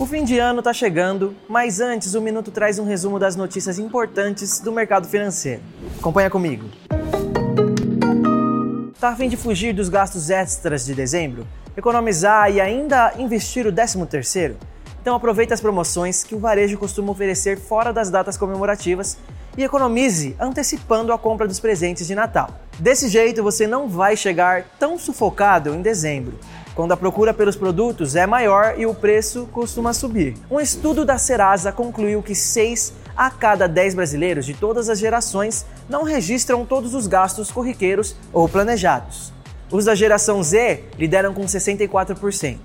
O fim de ano está chegando, mas antes o Minuto traz um resumo das notícias importantes do mercado financeiro. Acompanha comigo. Tá a fim de fugir dos gastos extras de dezembro? Economizar e ainda investir o 13 terceiro? Então aproveite as promoções que o varejo costuma oferecer fora das datas comemorativas e economize antecipando a compra dos presentes de Natal. Desse jeito você não vai chegar tão sufocado em dezembro, quando a procura pelos produtos é maior e o preço costuma subir. Um estudo da Serasa concluiu que 6 a cada 10 brasileiros de todas as gerações não registram todos os gastos corriqueiros ou planejados. Os da geração Z lideram com 64%.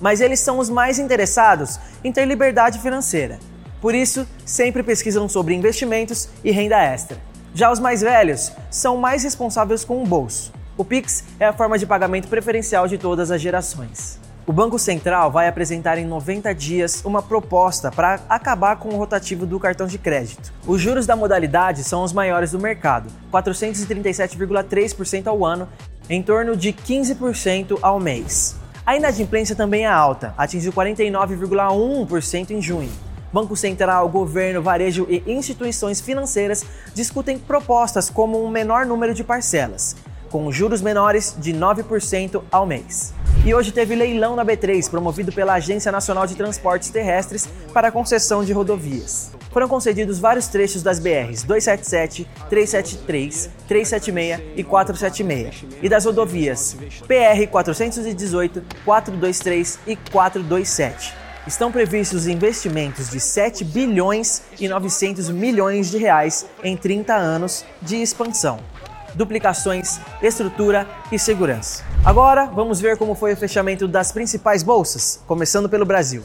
Mas eles são os mais interessados em ter liberdade financeira por isso, sempre pesquisam sobre investimentos e renda extra. Já os mais velhos são mais responsáveis com o bolso. O Pix é a forma de pagamento preferencial de todas as gerações. O Banco Central vai apresentar em 90 dias uma proposta para acabar com o rotativo do cartão de crédito. Os juros da modalidade são os maiores do mercado, 437,3% ao ano, em torno de 15% ao mês. A inadimplência também é alta, atingiu 49,1% em junho. Banco Central, governo, varejo e instituições financeiras discutem propostas como um menor número de parcelas, com juros menores de 9% ao mês. E hoje teve leilão na B3, promovido pela Agência Nacional de Transportes Terrestres para concessão de rodovias. Foram concedidos vários trechos das BRs 277, 373, 376 e 476 e das rodovias PR 418, 423 e 427 estão previstos investimentos de 7 bilhões e 900 milhões de reais em 30 anos de expansão, duplicações, estrutura e segurança. Agora, vamos ver como foi o fechamento das principais bolsas, começando pelo Brasil.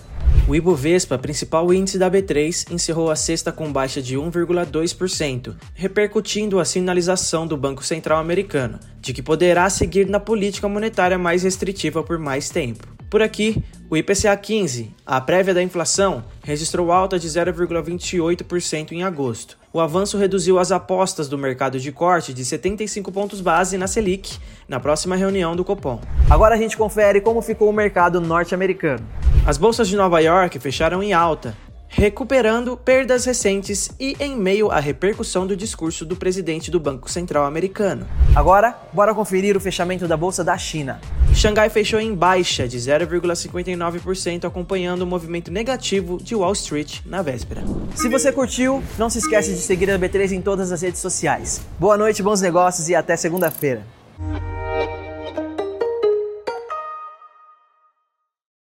O Ibovespa, principal índice da B3, encerrou a sexta com baixa de 1,2%, repercutindo a sinalização do Banco Central americano de que poderá seguir na política monetária mais restritiva por mais tempo. Por aqui, o IPCA 15, a prévia da inflação, registrou alta de 0,28% em agosto. O avanço reduziu as apostas do mercado de corte de 75 pontos base na Selic na próxima reunião do Copom. Agora a gente confere como ficou o mercado norte-americano. As bolsas de Nova York fecharam em alta, recuperando perdas recentes e em meio à repercussão do discurso do presidente do Banco Central americano. Agora, bora conferir o fechamento da bolsa da China. Xangai fechou em baixa de 0,59%, acompanhando o movimento negativo de Wall Street na véspera. Se você curtiu, não se esquece de seguir a B3 em todas as redes sociais. Boa noite, bons negócios e até segunda-feira.